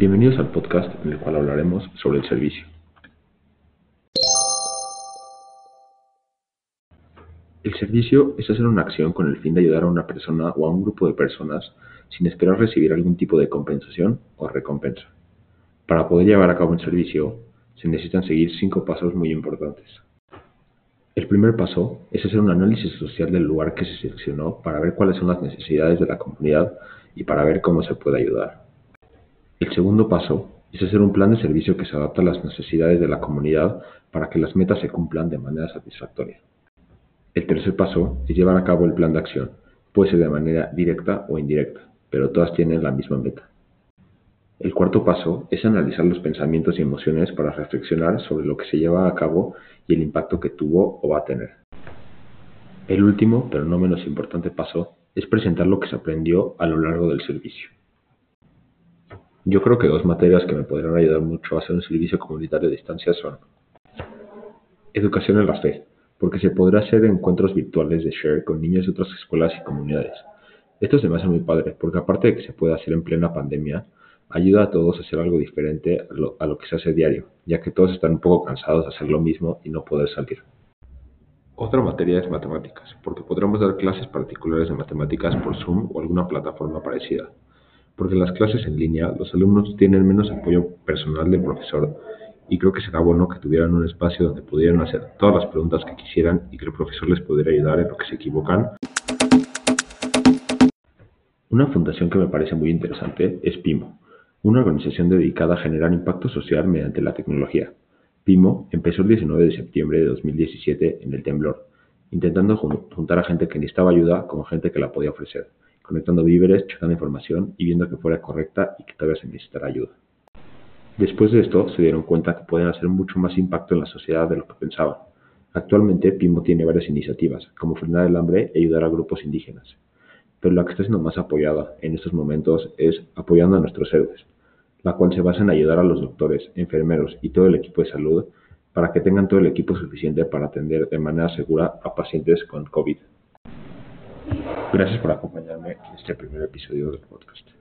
Bienvenidos al podcast en el cual hablaremos sobre el servicio. El servicio es hacer una acción con el fin de ayudar a una persona o a un grupo de personas sin esperar recibir algún tipo de compensación o recompensa. Para poder llevar a cabo un servicio, se necesitan seguir cinco pasos muy importantes. El primer paso es hacer un análisis social del lugar que se seleccionó para ver cuáles son las necesidades de la comunidad y para ver cómo se puede ayudar. El segundo paso es hacer un plan de servicio que se adapte a las necesidades de la comunidad para que las metas se cumplan de manera satisfactoria. El tercer paso es llevar a cabo el plan de acción, puede ser de manera directa o indirecta, pero todas tienen la misma meta. El cuarto paso es analizar los pensamientos y emociones para reflexionar sobre lo que se lleva a cabo y el impacto que tuvo o va a tener. El último, pero no menos importante paso, es presentar lo que se aprendió a lo largo del servicio. Yo creo que dos materias que me podrían ayudar mucho a hacer un servicio comunitario a distancia son educación en la fe, porque se podrá hacer encuentros virtuales de share con niños de otras escuelas y comunidades. Esto se me hace muy padre, porque aparte de que se puede hacer en plena pandemia, ayuda a todos a hacer algo diferente a lo, que se hace diario, ya que todos están un poco cansados de hacer lo mismo y no poder salir. Otra materia es matemáticas, porque podremos dar clases particulares de matemáticas por Zoom o alguna plataforma parecida. Porque en las clases en línea los alumnos tienen menos apoyo personal del profesor y creo que será bueno que tuvieran un espacio donde pudieran hacer todas las preguntas que quisieran y que el profesor les pudiera ayudar en lo que se equivocan. Una fundación que me parece muy interesante es PIMO, una organización dedicada a generar impacto social mediante la tecnología. Pimo empezó el 19 de septiembre de 2017 en el temblor, intentando juntar a gente que necesitaba ayuda con gente que la podía ofrecer, conectando víveres, checando información y viendo que fuera correcta y que todavía se necesitara ayuda. Después de esto, se dieron cuenta que pueden hacer mucho más impacto en la sociedad de lo que pensaban. Actualmente, Pimo tiene varias iniciativas, como frenar el hambre y ayudar a grupos indígenas. Pero la que está siendo más apoyada en estos momentos es apoyando a nuestros héroes, la cual se basa en ayudar a los doctores, enfermeros y todo el equipo de salud para que tengan todo el equipo suficiente para atender de manera segura a pacientes con COVID. Gracias por acompañarme en este primer episodio del podcast.